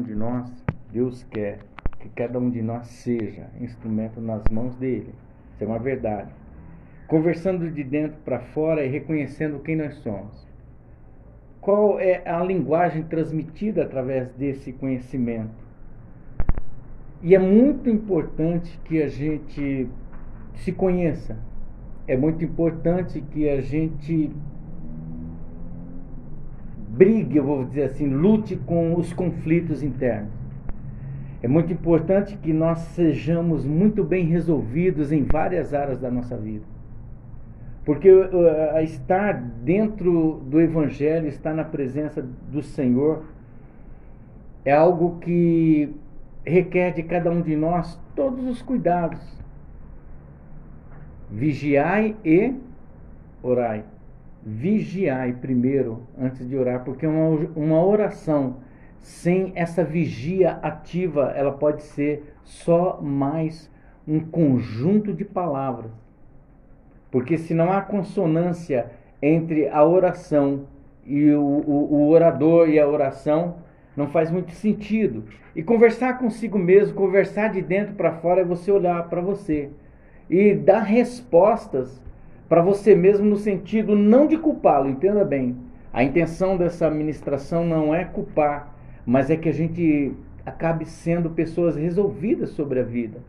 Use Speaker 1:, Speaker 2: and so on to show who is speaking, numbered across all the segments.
Speaker 1: de nós, Deus quer que cada um de nós seja instrumento nas mãos dele. Isso é uma verdade. Conversando de dentro para fora e reconhecendo quem nós somos. Qual é a linguagem transmitida através desse conhecimento? E é muito importante que a gente se conheça. É muito importante que a gente brigue, eu vou dizer assim, lute com os conflitos internos. É muito importante que nós sejamos muito bem resolvidos em várias áreas da nossa vida. Porque uh, estar dentro do Evangelho, estar na presença do Senhor, é algo que requer de cada um de nós todos os cuidados. Vigiai e orai vigiai primeiro antes de orar, porque uma, uma oração sem essa vigia ativa, ela pode ser só mais um conjunto de palavras. Porque se não há consonância entre a oração e o, o, o orador e a oração, não faz muito sentido. E conversar consigo mesmo, conversar de dentro para fora, é você olhar para você e dar respostas para você mesmo no sentido não de culpá-lo, entenda bem. A intenção dessa ministração não é culpar, mas é que a gente acabe sendo pessoas resolvidas sobre a vida.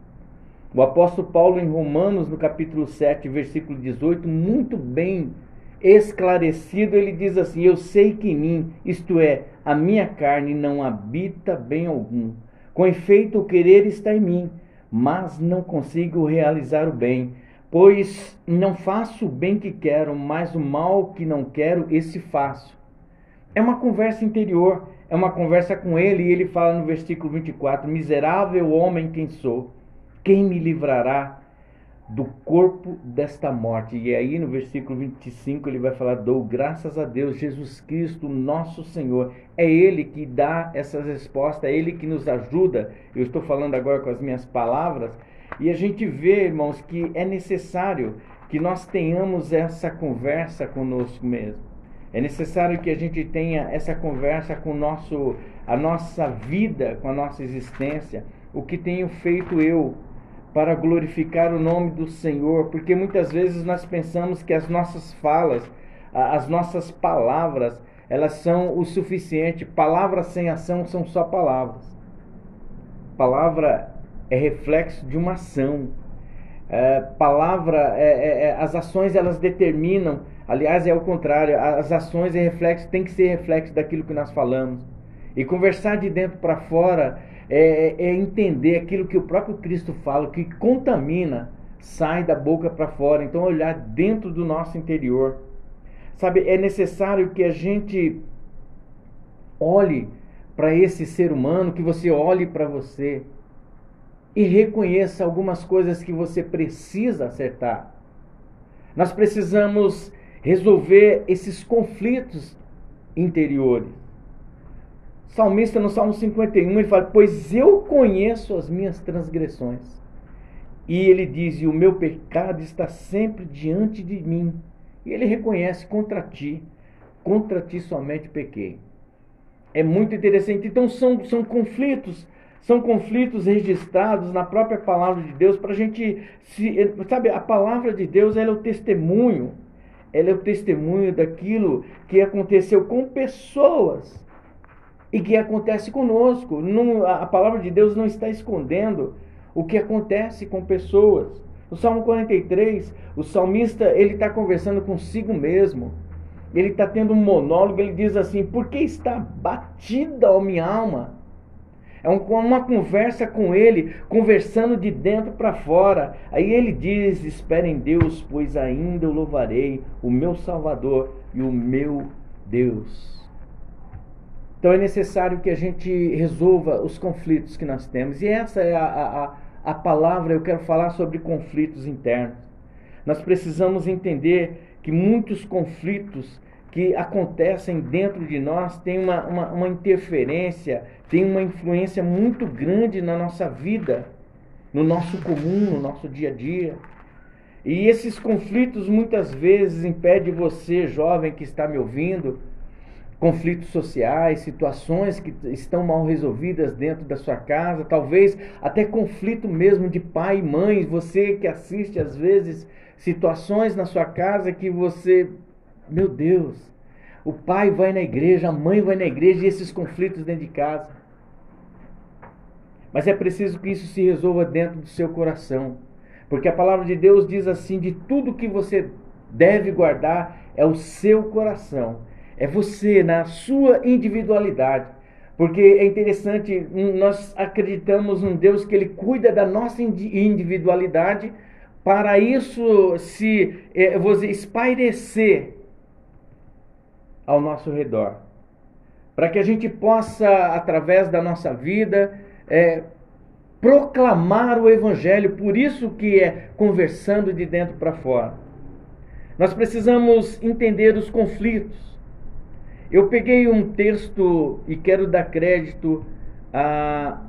Speaker 1: O apóstolo Paulo, em Romanos, no capítulo 7, versículo 18, muito bem esclarecido, ele diz assim: Eu sei que em mim, isto é, a minha carne, não habita bem algum. Com efeito, o querer está em mim, mas não consigo realizar o bem. Pois não faço o bem que quero, mas o mal que não quero, esse faço. É uma conversa interior, é uma conversa com ele, e ele fala no versículo 24: Miserável homem quem sou, quem me livrará do corpo desta morte? E aí no versículo 25 ele vai falar: Dou graças a Deus, Jesus Cristo, nosso Senhor. É Ele que dá essas respostas, é Ele que nos ajuda. Eu estou falando agora com as minhas palavras e a gente vê, irmãos, que é necessário que nós tenhamos essa conversa conosco mesmo. É necessário que a gente tenha essa conversa com nosso, a nossa vida, com a nossa existência. O que tenho feito eu para glorificar o nome do Senhor? Porque muitas vezes nós pensamos que as nossas falas, as nossas palavras, elas são o suficiente. Palavras sem ação são só palavras. Palavra é reflexo de uma ação. É, palavra, é, é, é, as ações elas determinam, aliás é o contrário, as ações é reflexo, tem que ser reflexo daquilo que nós falamos. E conversar de dentro para fora é, é, entender aquilo que o próprio Cristo fala, que contamina, sai da boca para fora. Então olhar dentro do nosso interior. Sabe, é necessário que a gente olhe para esse ser humano, que você olhe para você e reconheça algumas coisas que você precisa acertar. Nós precisamos resolver esses conflitos interiores. O salmista no Salmo 51 ele fala: Pois eu conheço as minhas transgressões. E ele diz: E o meu pecado está sempre diante de mim. E ele reconhece contra ti, contra ti somente pequei. É muito interessante. Então são, são conflitos são conflitos registrados na própria palavra de Deus para a gente se. Sabe, a palavra de Deus ela é o testemunho. Ela é o testemunho daquilo que aconteceu com pessoas e que acontece conosco. Não, a palavra de Deus não está escondendo o que acontece com pessoas. No Salmo 43, o salmista ele está conversando consigo mesmo. Ele está tendo um monólogo. Ele diz assim: Por que está batida a minha alma? É uma conversa com ele, conversando de dentro para fora. Aí ele diz: Espere em Deus, pois ainda eu louvarei o meu Salvador e o meu Deus. Então é necessário que a gente resolva os conflitos que nós temos. E essa é a, a, a palavra, eu quero falar sobre conflitos internos. Nós precisamos entender que muitos conflitos que acontecem dentro de nós têm uma, uma, uma interferência tem uma influência muito grande na nossa vida, no nosso comum, no nosso dia a dia. E esses conflitos muitas vezes impedem você, jovem que está me ouvindo, conflitos sociais, situações que estão mal resolvidas dentro da sua casa, talvez até conflito mesmo de pai e mãe, você que assiste às vezes situações na sua casa que você, meu Deus, o pai vai na igreja, a mãe vai na igreja e esses conflitos dentro de casa. Mas é preciso que isso se resolva dentro do seu coração. Porque a palavra de Deus diz assim: de tudo que você deve guardar é o seu coração, é você na sua individualidade. Porque é interessante, nós acreditamos num Deus que ele cuida da nossa individualidade, para isso se é, você espairecer ao nosso redor. Para que a gente possa, através da nossa vida, é, proclamar o Evangelho, por isso que é conversando de dentro para fora. Nós precisamos entender os conflitos. Eu peguei um texto e quero dar crédito a,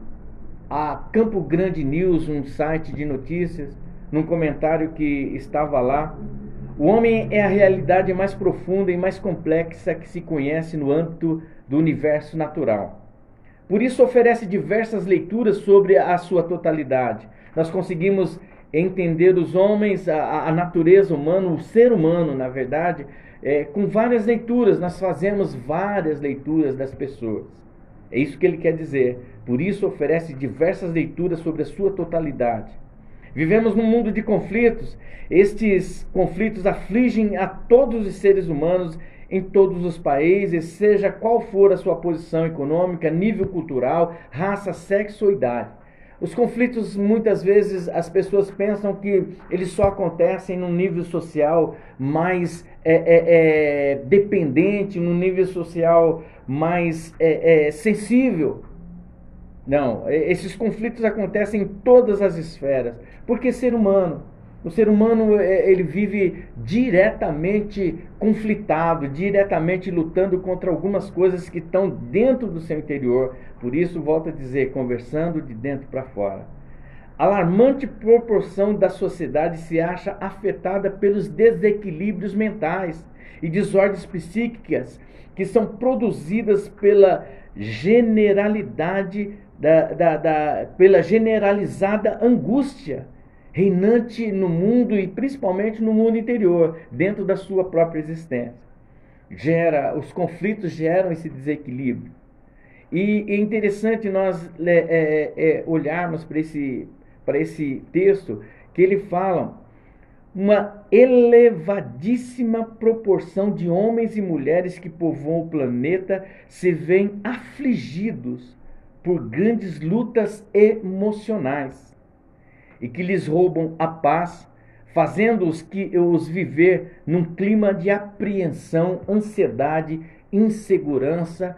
Speaker 1: a Campo Grande News, um site de notícias, num comentário que estava lá. O homem é a realidade mais profunda e mais complexa que se conhece no âmbito do universo natural. Por isso, oferece diversas leituras sobre a sua totalidade. Nós conseguimos entender os homens, a, a natureza humana, o ser humano, na verdade, é, com várias leituras. Nós fazemos várias leituras das pessoas. É isso que ele quer dizer. Por isso, oferece diversas leituras sobre a sua totalidade. Vivemos num mundo de conflitos. Estes conflitos afligem a todos os seres humanos em todos os países, seja qual for a sua posição econômica, nível cultural, raça, sexo ou idade. Os conflitos, muitas vezes, as pessoas pensam que eles só acontecem num nível social mais é, é, é, dependente, num nível social mais é, é, sensível. Não, esses conflitos acontecem em todas as esferas, porque ser humano. O ser humano é, ele vive diretamente conflitado, diretamente lutando contra algumas coisas que estão dentro do seu interior. Por isso, volto a dizer, conversando de dentro para fora. Alarmante proporção da sociedade se acha afetada pelos desequilíbrios mentais e desordens psíquicas que são produzidas pela generalidade da, da, da pela generalizada angústia reinante no mundo e principalmente no mundo interior, dentro da sua própria existência. Gera, os conflitos geram esse desequilíbrio. E é interessante nós é, é, é, olharmos para esse, para esse texto que ele fala uma elevadíssima proporção de homens e mulheres que povoam o planeta se veem afligidos por grandes lutas emocionais e que lhes roubam a paz, fazendo-os que os viver num clima de apreensão, ansiedade, insegurança,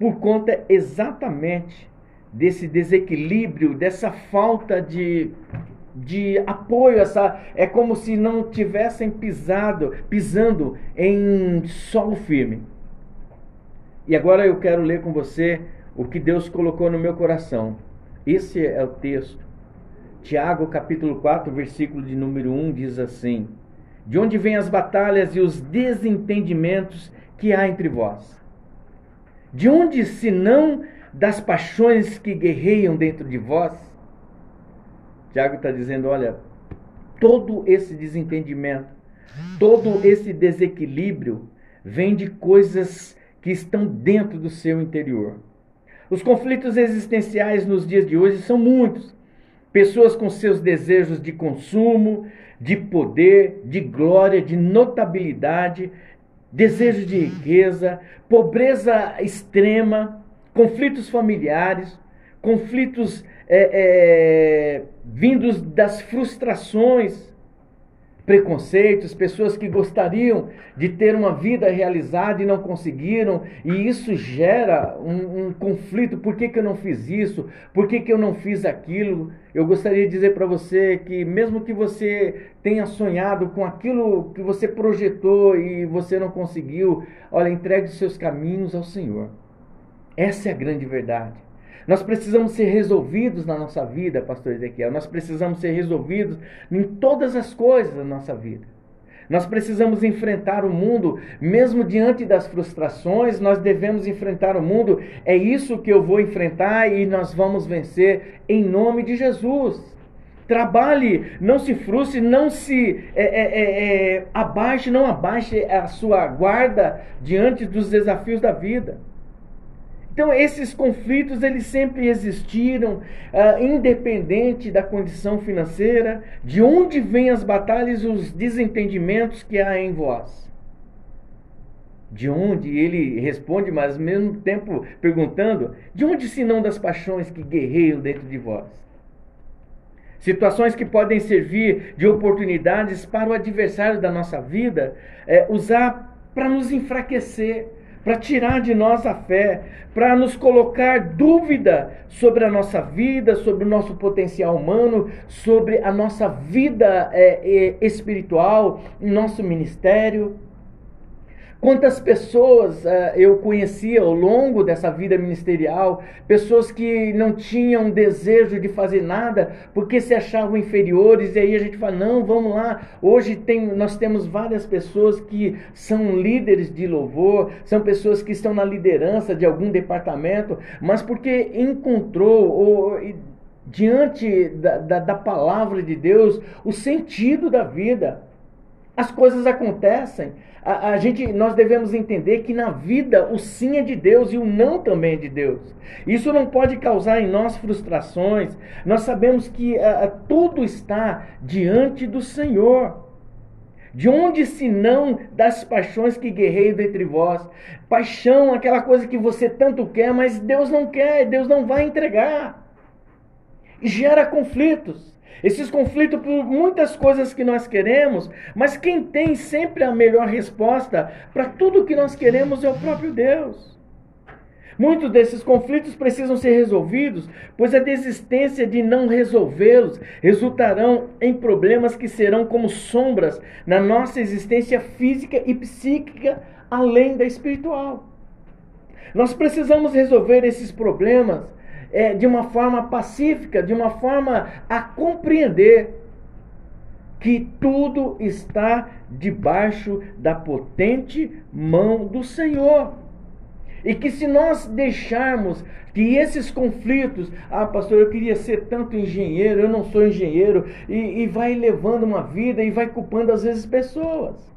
Speaker 1: por conta exatamente desse desequilíbrio, dessa falta de, de apoio, essa é como se não tivessem pisado, pisando em solo firme. E agora eu quero ler com você o que Deus colocou no meu coração. Esse é o texto Tiago capítulo 4, versículo de número 1 diz assim: De onde vêm as batalhas e os desentendimentos que há entre vós? De onde, senão das paixões que guerreiam dentro de vós? Tiago está dizendo: olha, todo esse desentendimento, todo esse desequilíbrio vem de coisas que estão dentro do seu interior. Os conflitos existenciais nos dias de hoje são muitos. Pessoas com seus desejos de consumo, de poder, de glória, de notabilidade, desejo de riqueza, pobreza extrema, conflitos familiares, conflitos é, é, vindos das frustrações preconceitos, pessoas que gostariam de ter uma vida realizada e não conseguiram, e isso gera um, um conflito. Por que, que eu não fiz isso? Por que, que eu não fiz aquilo? Eu gostaria de dizer para você que, mesmo que você tenha sonhado com aquilo que você projetou e você não conseguiu, olha, entregue os seus caminhos ao Senhor. Essa é a grande verdade. Nós precisamos ser resolvidos na nossa vida, pastor Ezequiel. Nós precisamos ser resolvidos em todas as coisas da nossa vida. Nós precisamos enfrentar o mundo, mesmo diante das frustrações, nós devemos enfrentar o mundo. É isso que eu vou enfrentar e nós vamos vencer em nome de Jesus. Trabalhe, não se frustre, não se é, é, é, é abaixe, não abaixe a sua guarda diante dos desafios da vida. Então esses conflitos eles sempre existiram, uh, independente da condição financeira, de onde vêm as batalhas e os desentendimentos que há em vós. De onde ele responde, mas ao mesmo tempo perguntando, de onde se não das paixões que guerreiam dentro de vós? Situações que podem servir de oportunidades para o adversário da nossa vida é, usar para nos enfraquecer, para tirar de nós a fé, para nos colocar dúvida sobre a nossa vida, sobre o nosso potencial humano, sobre a nossa vida é, é, espiritual, nosso ministério. Quantas pessoas uh, eu conhecia ao longo dessa vida ministerial, pessoas que não tinham desejo de fazer nada porque se achavam inferiores, e aí a gente fala: não, vamos lá. Hoje tem, nós temos várias pessoas que são líderes de louvor, são pessoas que estão na liderança de algum departamento, mas porque encontrou ou, diante da, da, da palavra de Deus o sentido da vida. As coisas acontecem a, a, gente, nós devemos entender que na vida o sim é de Deus e o não também é de Deus. Isso não pode causar em nós frustrações. Nós sabemos que a, tudo está diante do Senhor. De onde se não das paixões que guerreiam entre vós? Paixão, aquela coisa que você tanto quer, mas Deus não quer, Deus não vai entregar. E gera conflitos. Esses conflitos por muitas coisas que nós queremos, mas quem tem sempre a melhor resposta para tudo que nós queremos é o próprio Deus. Muitos desses conflitos precisam ser resolvidos, pois a desistência de não resolvê-los resultarão em problemas que serão como sombras na nossa existência física e psíquica, além da espiritual. Nós precisamos resolver esses problemas é, de uma forma pacífica, de uma forma a compreender que tudo está debaixo da potente mão do Senhor. E que se nós deixarmos que esses conflitos, ah, pastor, eu queria ser tanto engenheiro, eu não sou engenheiro, e, e vai levando uma vida e vai culpando às vezes pessoas.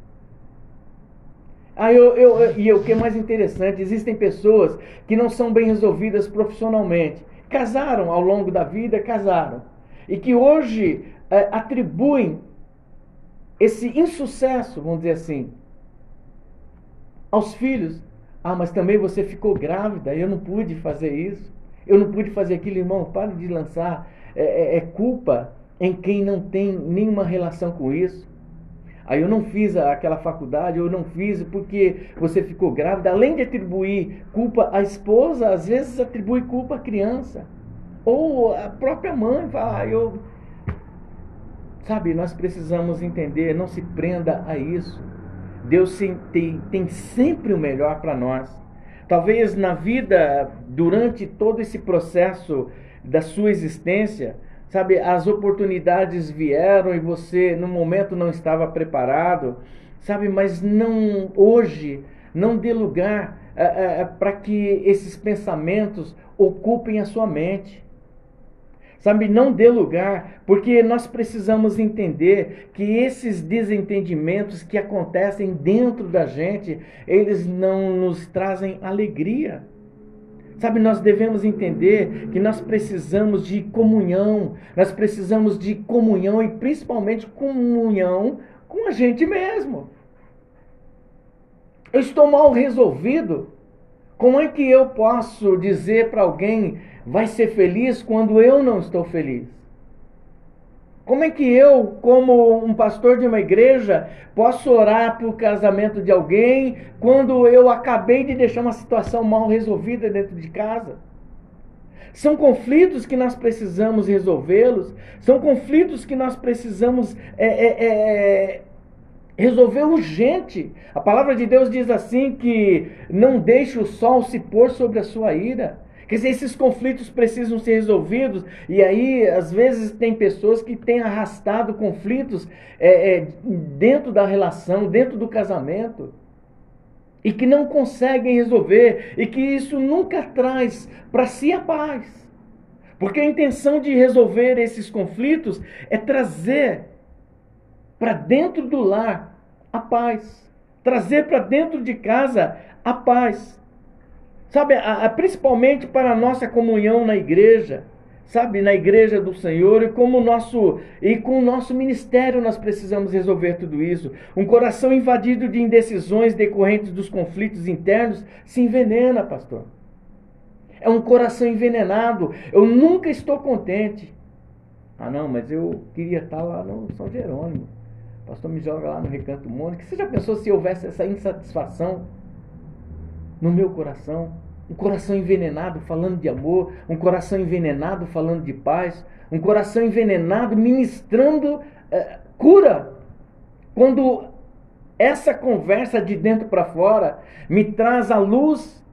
Speaker 1: Ah, eu, eu, e o que é mais interessante, existem pessoas que não são bem resolvidas profissionalmente casaram ao longo da vida, casaram. E que hoje é, atribuem esse insucesso, vamos dizer assim, aos filhos. Ah, mas também você ficou grávida, eu não pude fazer isso, eu não pude fazer aquilo, irmão. Pare de lançar é, é, é culpa em quem não tem nenhuma relação com isso. Aí eu não fiz aquela faculdade, eu não fiz porque você ficou grávida. Além de atribuir culpa à esposa, às vezes atribui culpa à criança. Ou a própria mãe fala, ah, eu. Sabe, nós precisamos entender, não se prenda a isso. Deus tem, tem sempre o melhor para nós. Talvez na vida, durante todo esse processo da sua existência, Sabe, as oportunidades vieram e você no momento não estava preparado, sabe, mas não hoje não dê lugar é, é, para que esses pensamentos ocupem a sua mente. Sabe, não dê lugar, porque nós precisamos entender que esses desentendimentos que acontecem dentro da gente, eles não nos trazem alegria. Sabe, nós devemos entender que nós precisamos de comunhão, nós precisamos de comunhão e principalmente comunhão com a gente mesmo. Eu estou mal resolvido. Como é que eu posso dizer para alguém vai ser feliz quando eu não estou feliz? Como é que eu, como um pastor de uma igreja, posso orar para o casamento de alguém quando eu acabei de deixar uma situação mal resolvida dentro de casa? São conflitos que nós precisamos resolvê-los, são conflitos que nós precisamos é, é, é, resolver urgente. A palavra de Deus diz assim: que não deixe o sol se pôr sobre a sua ira Quer dizer, esses conflitos precisam ser resolvidos, e aí, às vezes, tem pessoas que têm arrastado conflitos é, é, dentro da relação, dentro do casamento, e que não conseguem resolver, e que isso nunca traz para si a paz. Porque a intenção de resolver esses conflitos é trazer para dentro do lar a paz, trazer para dentro de casa a paz. Sabe, a, a, principalmente para a nossa comunhão na igreja, sabe, na igreja do Senhor e como nosso e com o nosso ministério nós precisamos resolver tudo isso. Um coração invadido de indecisões decorrentes dos conflitos internos se envenena, pastor. É um coração envenenado. Eu nunca estou contente. Ah, não, mas eu queria estar lá no São Jerônimo. O pastor me joga lá no Recanto Mônica. Você já pensou se houvesse essa insatisfação? No meu coração. Um coração envenenado falando de amor, um coração envenenado falando de paz, um coração envenenado ministrando é, cura. Quando essa conversa de dentro para fora me traz à luz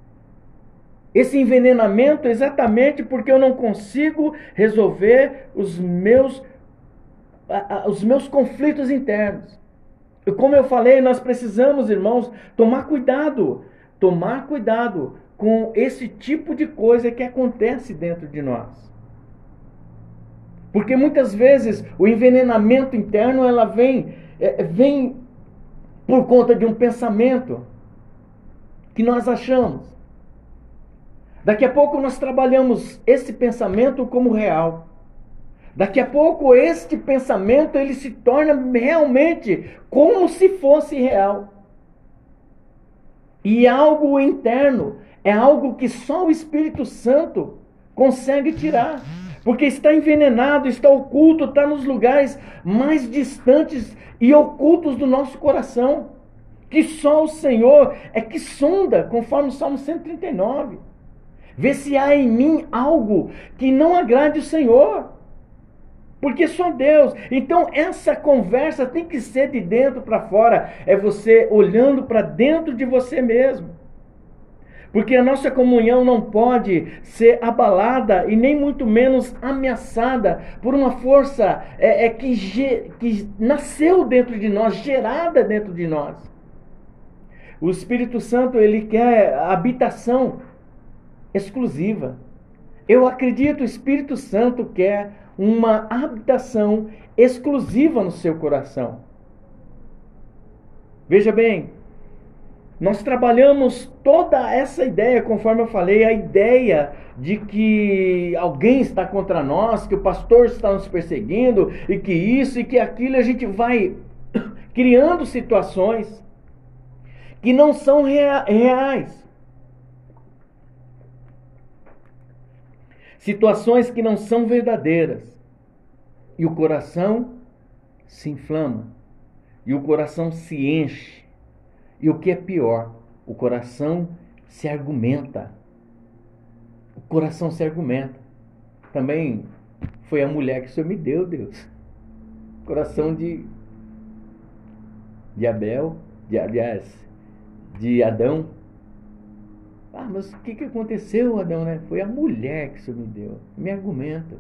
Speaker 1: esse envenenamento exatamente porque eu não consigo resolver os meus, os meus conflitos internos. Como eu falei, nós precisamos, irmãos, tomar cuidado tomar cuidado com esse tipo de coisa que acontece dentro de nós. Porque muitas vezes o envenenamento interno ela vem, é, vem por conta de um pensamento que nós achamos. Daqui a pouco nós trabalhamos esse pensamento como real. Daqui a pouco este pensamento ele se torna realmente como se fosse real. E algo interno é algo que só o Espírito Santo consegue tirar. Porque está envenenado, está oculto, está nos lugares mais distantes e ocultos do nosso coração. Que só o Senhor é que sonda, conforme o Salmo 139. Vê se há em mim algo que não agrade o Senhor. Porque só Deus. Então essa conversa tem que ser de dentro para fora. É você olhando para dentro de você mesmo. Porque a nossa comunhão não pode ser abalada e nem muito menos ameaçada por uma força é, é que, que nasceu dentro de nós, gerada dentro de nós. O Espírito Santo ele quer habitação exclusiva. Eu acredito, o Espírito Santo quer uma habitação exclusiva no seu coração. Veja bem, nós trabalhamos toda essa ideia, conforme eu falei, a ideia de que alguém está contra nós, que o pastor está nos perseguindo, e que isso e que aquilo, a gente vai criando situações que não são reais. Situações que não são verdadeiras. E o coração se inflama, e o coração se enche. E o que é pior, o coração se argumenta. O coração se argumenta. Também foi a mulher que o Senhor me deu, Deus. Coração de, de Abel, de, aliás, de Adão, ah, mas o que, que aconteceu, Adão? Né? Foi a mulher que o Senhor me deu. Me argumenta.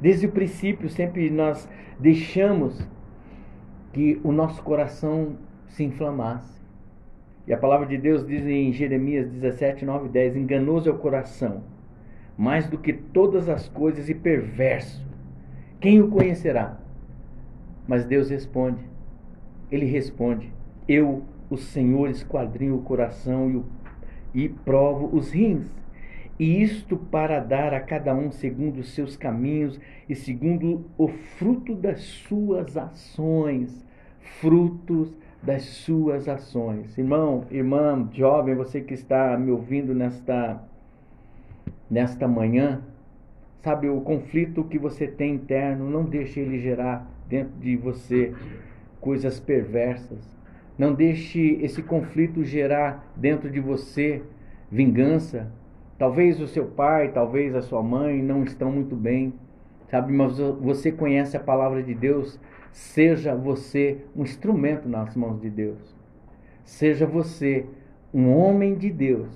Speaker 1: Desde o princípio, sempre nós deixamos que o nosso coração se inflamasse. E a palavra de Deus diz em Jeremias 17, 9 e 10: Enganoso é o coração, mais do que todas as coisas, e perverso. Quem o conhecerá? Mas Deus responde. Ele responde: Eu, o Senhor, esquadrinho o coração e o e provo os rins. E isto para dar a cada um segundo os seus caminhos e segundo o fruto das suas ações. Frutos das suas ações. Irmão, irmã, jovem, você que está me ouvindo nesta, nesta manhã, sabe, o conflito que você tem interno, não deixe ele gerar dentro de você coisas perversas não deixe esse conflito gerar dentro de você vingança. Talvez o seu pai, talvez a sua mãe não estão muito bem, sabe? Mas você conhece a palavra de Deus. Seja você um instrumento nas mãos de Deus. Seja você um homem de Deus.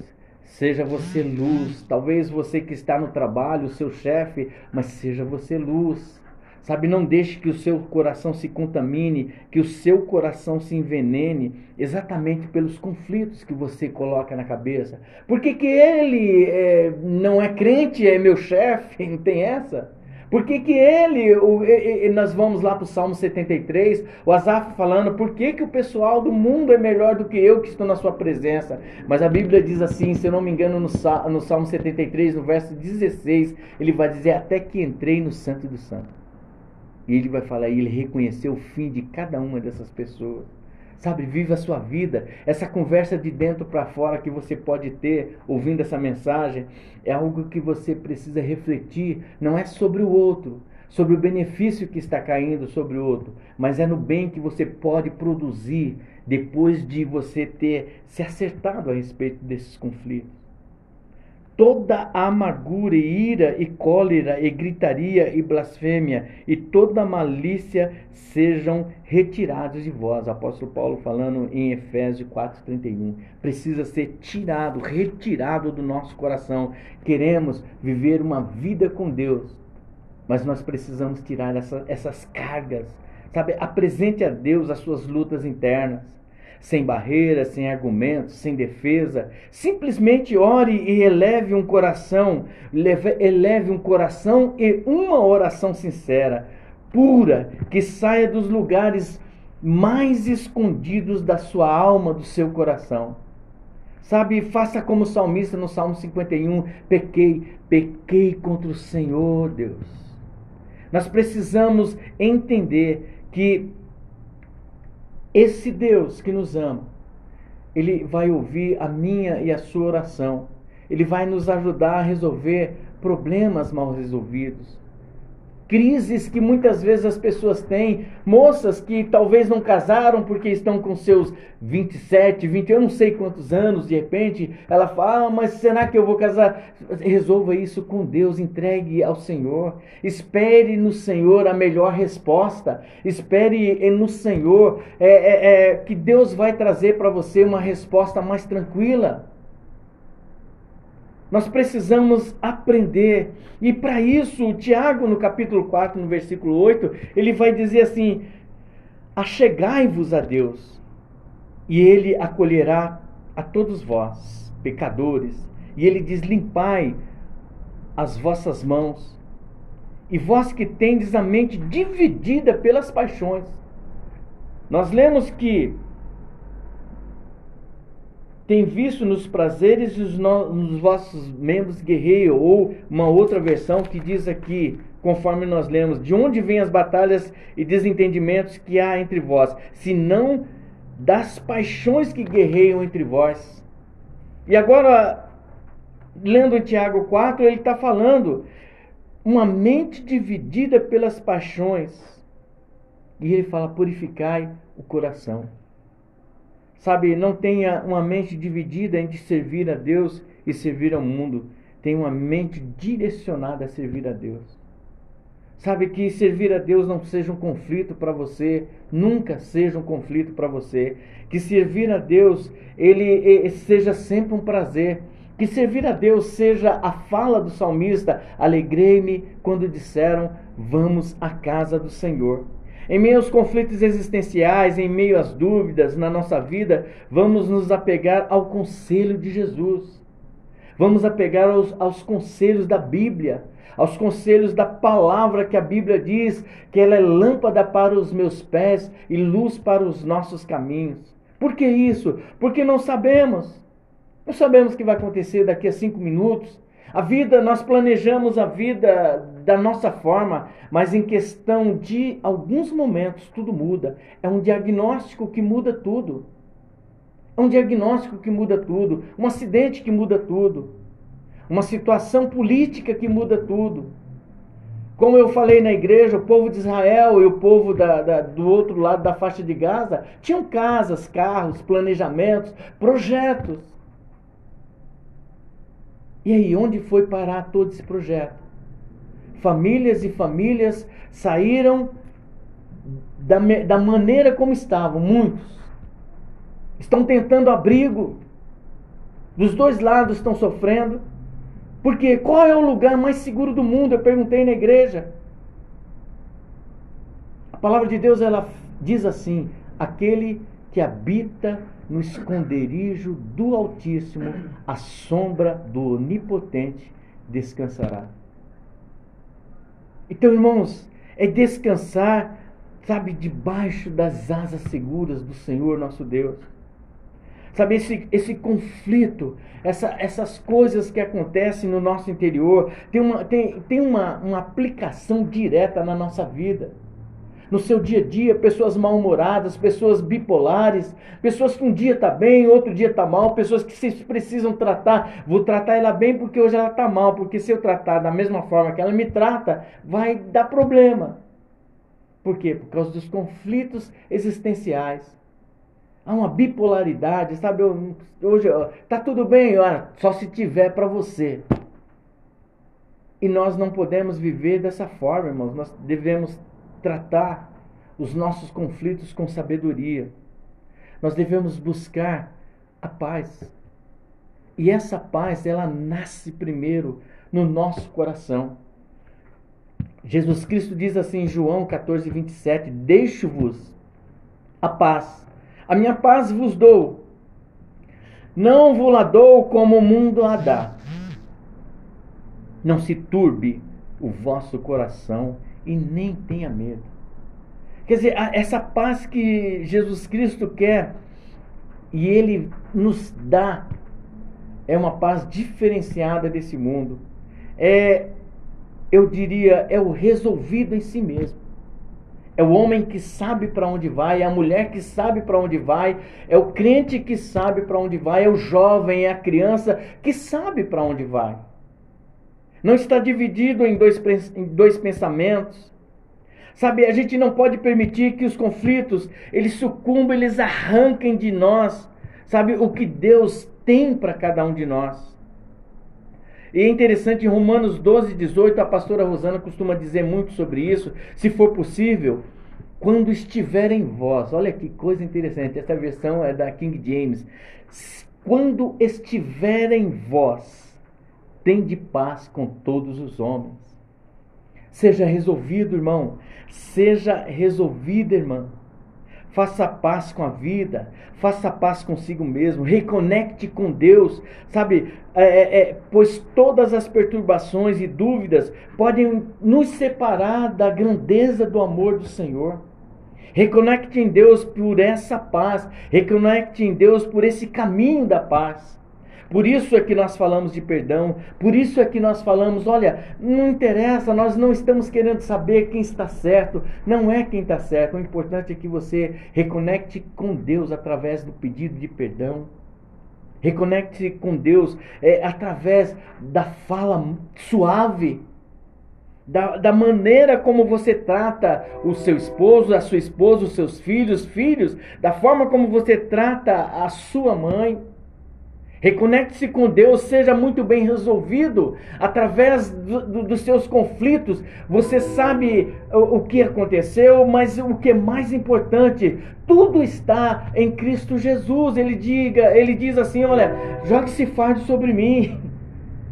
Speaker 1: Seja você luz. Talvez você que está no trabalho, o seu chefe, mas seja você luz. Sabe, não deixe que o seu coração se contamine, que o seu coração se envenene exatamente pelos conflitos que você coloca na cabeça. Por que, que ele é, não é crente, é meu chefe? Não tem essa? Por que, que ele, o, e, e, nós vamos lá para o Salmo 73, o Asaf falando, por que, que o pessoal do mundo é melhor do que eu que estou na sua presença? Mas a Bíblia diz assim, se eu não me engano, no, no Salmo 73, no verso 16, ele vai dizer, até que entrei no Santo do Santo. E ele vai falar, e ele reconheceu o fim de cada uma dessas pessoas. Sabe, viva a sua vida. Essa conversa de dentro para fora que você pode ter ouvindo essa mensagem é algo que você precisa refletir. Não é sobre o outro, sobre o benefício que está caindo sobre o outro, mas é no bem que você pode produzir depois de você ter se acertado a respeito desses conflitos toda amargura e ira e cólera e gritaria e blasfêmia e toda malícia sejam retirados de vós. Apóstolo Paulo falando em Efésios 4:31. Precisa ser tirado, retirado do nosso coração. Queremos viver uma vida com Deus, mas nós precisamos tirar essa, essas cargas. Sabe, apresente a Deus as suas lutas internas sem barreiras, sem argumentos, sem defesa. Simplesmente ore e eleve um coração, eleve um coração e uma oração sincera, pura, que saia dos lugares mais escondidos da sua alma, do seu coração. Sabe, faça como o salmista no Salmo 51, pequei, pequei contra o Senhor, Deus. Nós precisamos entender que esse Deus que nos ama, ele vai ouvir a minha e a sua oração. Ele vai nos ajudar a resolver problemas mal resolvidos crises que muitas vezes as pessoas têm, moças que talvez não casaram porque estão com seus 27, 20, eu não sei quantos anos, de repente ela fala, ah, mas será que eu vou casar? Resolva isso com Deus, entregue ao Senhor, espere no Senhor a melhor resposta, espere no Senhor é, é, é, que Deus vai trazer para você uma resposta mais tranquila. Nós precisamos aprender. E para isso, Tiago, no capítulo 4, no versículo 8, ele vai dizer assim: Achegai-vos a Deus, e ele acolherá a todos vós, pecadores. E ele diz: Limpai as vossas mãos, e vós que tendes a mente dividida pelas paixões. Nós lemos que tem visto nos prazeres os no, nos vossos membros guerreiam, ou uma outra versão que diz aqui, conforme nós lemos, de onde vêm as batalhas e desentendimentos que há entre vós, se não das paixões que guerreiam entre vós. E agora, lendo Tiago 4, ele está falando uma mente dividida pelas paixões. E ele fala: purificai o coração. Sabe, não tenha uma mente dividida entre servir a Deus e servir ao mundo. Tenha uma mente direcionada a servir a Deus. Sabe que servir a Deus não seja um conflito para você, nunca seja um conflito para você. Que servir a Deus ele seja sempre um prazer. Que servir a Deus seja a fala do salmista: Alegrei-me quando disseram, vamos à casa do Senhor. Em meio aos conflitos existenciais, em meio às dúvidas na nossa vida, vamos nos apegar ao conselho de Jesus. Vamos apegar aos, aos conselhos da Bíblia, aos conselhos da palavra que a Bíblia diz que ela é lâmpada para os meus pés e luz para os nossos caminhos. Por que isso? Porque não sabemos. Não sabemos o que vai acontecer daqui a cinco minutos, a vida, nós planejamos a vida da nossa forma, mas em questão de alguns momentos tudo muda. É um diagnóstico que muda tudo. É um diagnóstico que muda tudo. Um acidente que muda tudo. Uma situação política que muda tudo. Como eu falei na igreja, o povo de Israel e o povo da, da, do outro lado da faixa de Gaza tinham casas, carros, planejamentos, projetos. E aí, onde foi parar todo esse projeto? Famílias e famílias saíram da, da maneira como estavam, muitos. Estão tentando abrigo, Dos dois lados estão sofrendo. Porque qual é o lugar mais seguro do mundo? Eu perguntei na igreja. A palavra de Deus ela diz assim: aquele que habita no esconderijo do Altíssimo, a sombra do Onipotente descansará. Então, irmãos, é descansar, sabe, debaixo das asas seguras do Senhor nosso Deus. Sabe, esse, esse conflito, essa, essas coisas que acontecem no nosso interior, tem uma, tem, tem uma, uma aplicação direta na nossa vida no seu dia a dia, pessoas mal-humoradas, pessoas bipolares, pessoas que um dia está bem, outro dia está mal, pessoas que vocês precisam tratar. Vou tratar ela bem porque hoje ela está mal, porque se eu tratar da mesma forma que ela me trata, vai dar problema. Por quê? Por causa dos conflitos existenciais. Há uma bipolaridade, sabe? Hoje está tudo bem, olha, só se tiver para você. E nós não podemos viver dessa forma, irmãos. Nós devemos tratar os nossos conflitos com sabedoria. Nós devemos buscar a paz. E essa paz, ela nasce primeiro no nosso coração. Jesus Cristo diz assim em João 14, 27: Deixo-vos a paz, a minha paz vos dou. Não vos la dou como o mundo a dá. Não se turbe o vosso coração e nem tenha medo. Quer dizer, essa paz que Jesus Cristo quer e Ele nos dá é uma paz diferenciada desse mundo. É, eu diria, é o resolvido em si mesmo. É o homem que sabe para onde vai, é a mulher que sabe para onde vai, é o crente que sabe para onde vai, é o jovem, é a criança que sabe para onde vai não está dividido em dois, em dois pensamentos. Sabe, a gente não pode permitir que os conflitos, eles sucumbam, eles arranquem de nós, sabe, o que Deus tem para cada um de nós. E é interessante, em Romanos 12, 18, a pastora Rosana costuma dizer muito sobre isso, se for possível, quando estiver em vós, olha que coisa interessante, essa versão é da King James, quando estiver em vós, de paz com todos os homens. Seja resolvido, irmão. Seja resolvida, irmã. Faça paz com a vida, faça paz consigo mesmo, reconecte com Deus, sabe? É, é, é, pois todas as perturbações e dúvidas podem nos separar da grandeza do amor do Senhor. Reconecte em Deus por essa paz, reconecte em Deus por esse caminho da paz. Por isso é que nós falamos de perdão, por isso é que nós falamos: olha, não interessa, nós não estamos querendo saber quem está certo, não é quem está certo. O importante é que você reconecte com Deus através do pedido de perdão. Reconecte com Deus é, através da fala suave, da, da, maneira como você trata o seu esposo, a sua esposa, os seus filhos, filhos, da forma como você trata a sua mãe. Reconecte-se com Deus, seja muito bem resolvido através do, do, dos seus conflitos. Você sabe o, o que aconteceu, mas o que é mais importante, tudo está em Cristo Jesus. Ele diga, ele diz assim: olha, jogue-se fardo sobre mim.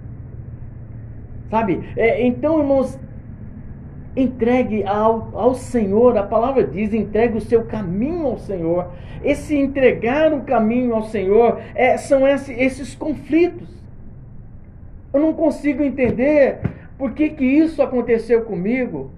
Speaker 1: Sabe? É, então, irmãos, Entregue ao, ao Senhor, a palavra diz: entregue o seu caminho ao Senhor. Esse entregar o caminho ao Senhor é, são esse, esses conflitos. Eu não consigo entender por que, que isso aconteceu comigo.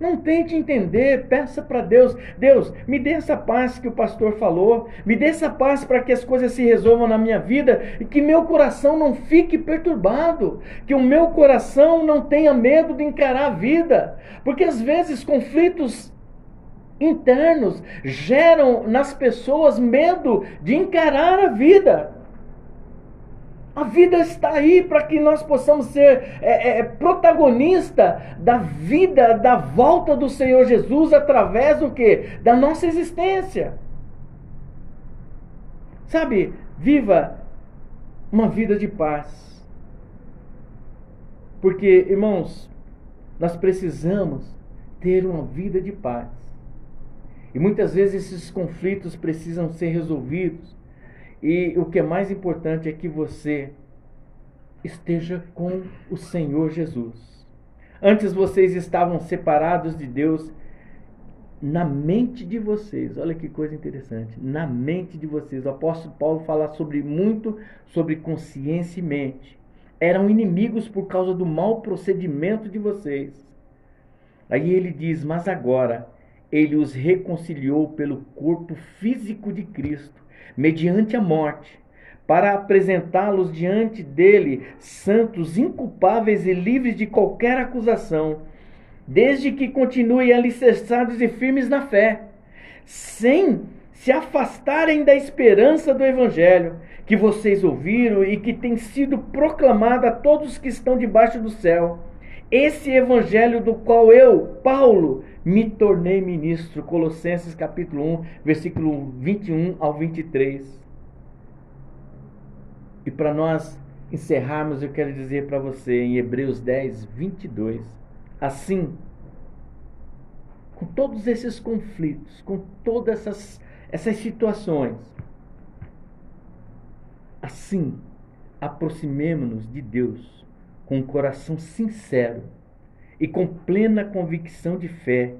Speaker 1: Não tente entender, peça para Deus: Deus, me dê essa paz que o pastor falou, me dê essa paz para que as coisas se resolvam na minha vida e que meu coração não fique perturbado, que o meu coração não tenha medo de encarar a vida, porque às vezes conflitos internos geram nas pessoas medo de encarar a vida. A vida está aí para que nós possamos ser é, é, protagonista da vida, da volta do Senhor Jesus através do que? Da nossa existência. Sabe, viva uma vida de paz. Porque, irmãos, nós precisamos ter uma vida de paz. E muitas vezes esses conflitos precisam ser resolvidos E o que é mais importante é que você esteja com o Senhor Jesus. Antes vocês estavam separados de Deus na mente de vocês. Olha que coisa interessante. Na mente de vocês. O apóstolo Paulo fala sobre muito sobre consciência e mente. Eram inimigos por causa do mau procedimento de vocês. Aí ele diz: "Mas agora ele os reconciliou pelo corpo físico de Cristo, mediante a morte, para apresentá-los diante dele santos, inculpáveis e livres de qualquer acusação, desde que continuem alicerçados e firmes na fé, sem se afastarem da esperança do evangelho que vocês ouviram e que tem sido proclamada a todos que estão debaixo do céu. Esse evangelho do qual eu, Paulo, me tornei ministro. Colossenses capítulo 1, versículo 21 ao 23. E para nós encerrarmos, eu quero dizer para você em Hebreus 10, 22. Assim, com todos esses conflitos, com todas essas, essas situações, assim, aproximemo-nos de Deus com um coração sincero e com plena convicção de fé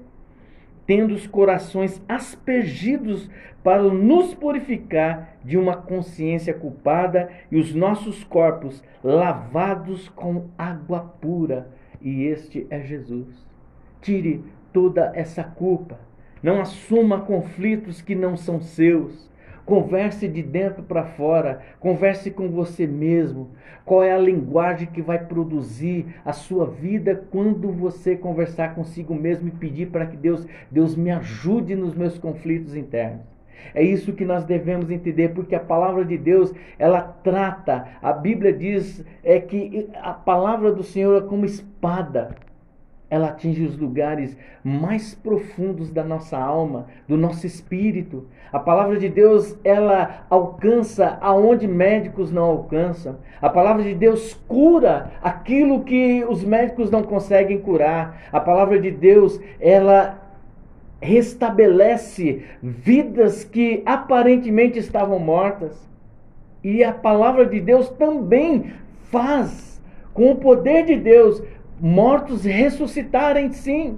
Speaker 1: tendo os corações aspergidos para nos purificar de uma consciência culpada e os nossos corpos lavados com água pura. E este é Jesus. Tire toda essa culpa. Não assuma conflitos que não são seus. Converse de dentro para fora, converse com você mesmo. Qual é a linguagem que vai produzir a sua vida quando você conversar consigo mesmo e pedir para que Deus, Deus me ajude nos meus conflitos internos? É isso que nós devemos entender, porque a palavra de Deus, ela trata, a Bíblia diz é que a palavra do Senhor é como espada ela atinge os lugares mais profundos da nossa alma, do nosso espírito. A palavra de Deus, ela alcança aonde médicos não alcançam. A palavra de Deus cura aquilo que os médicos não conseguem curar. A palavra de Deus, ela restabelece vidas que aparentemente estavam mortas. E a palavra de Deus também faz, com o poder de Deus, mortos ressuscitarem sim.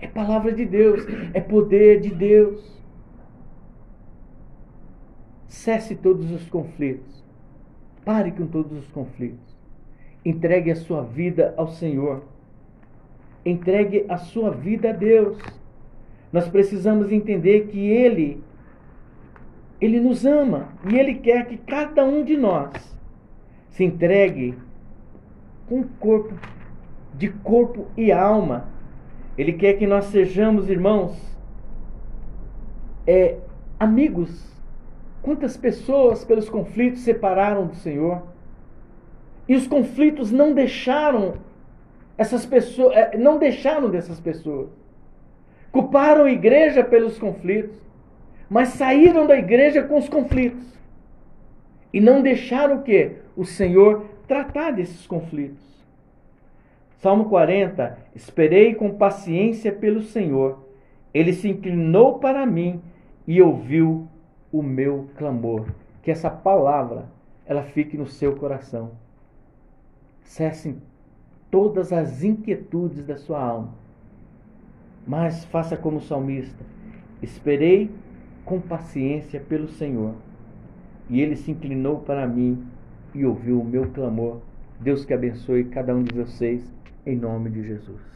Speaker 1: É palavra de Deus, é poder de Deus. Cesse todos os conflitos. Pare com todos os conflitos. Entregue a sua vida ao Senhor. Entregue a sua vida a Deus. Nós precisamos entender que Ele, Ele nos ama e Ele quer que cada um de nós se entregue com o corpo de corpo e alma. Ele quer que nós sejamos, irmãos, é, amigos. Quantas pessoas pelos conflitos separaram do Senhor? E os conflitos não deixaram essas pessoas, é, não deixaram dessas pessoas. Culparam a igreja pelos conflitos, mas saíram da igreja com os conflitos. E não deixaram o que? O Senhor tratar desses conflitos. Salmo 40: Esperei com paciência pelo Senhor. Ele se inclinou para mim e ouviu o meu clamor. Que essa palavra ela fique no seu coração. Cessem todas as inquietudes da sua alma. Mas faça como o salmista: Esperei com paciência pelo Senhor. E ele se inclinou para mim e ouviu o meu clamor. Deus que abençoe cada um de vocês em nome de Jesus.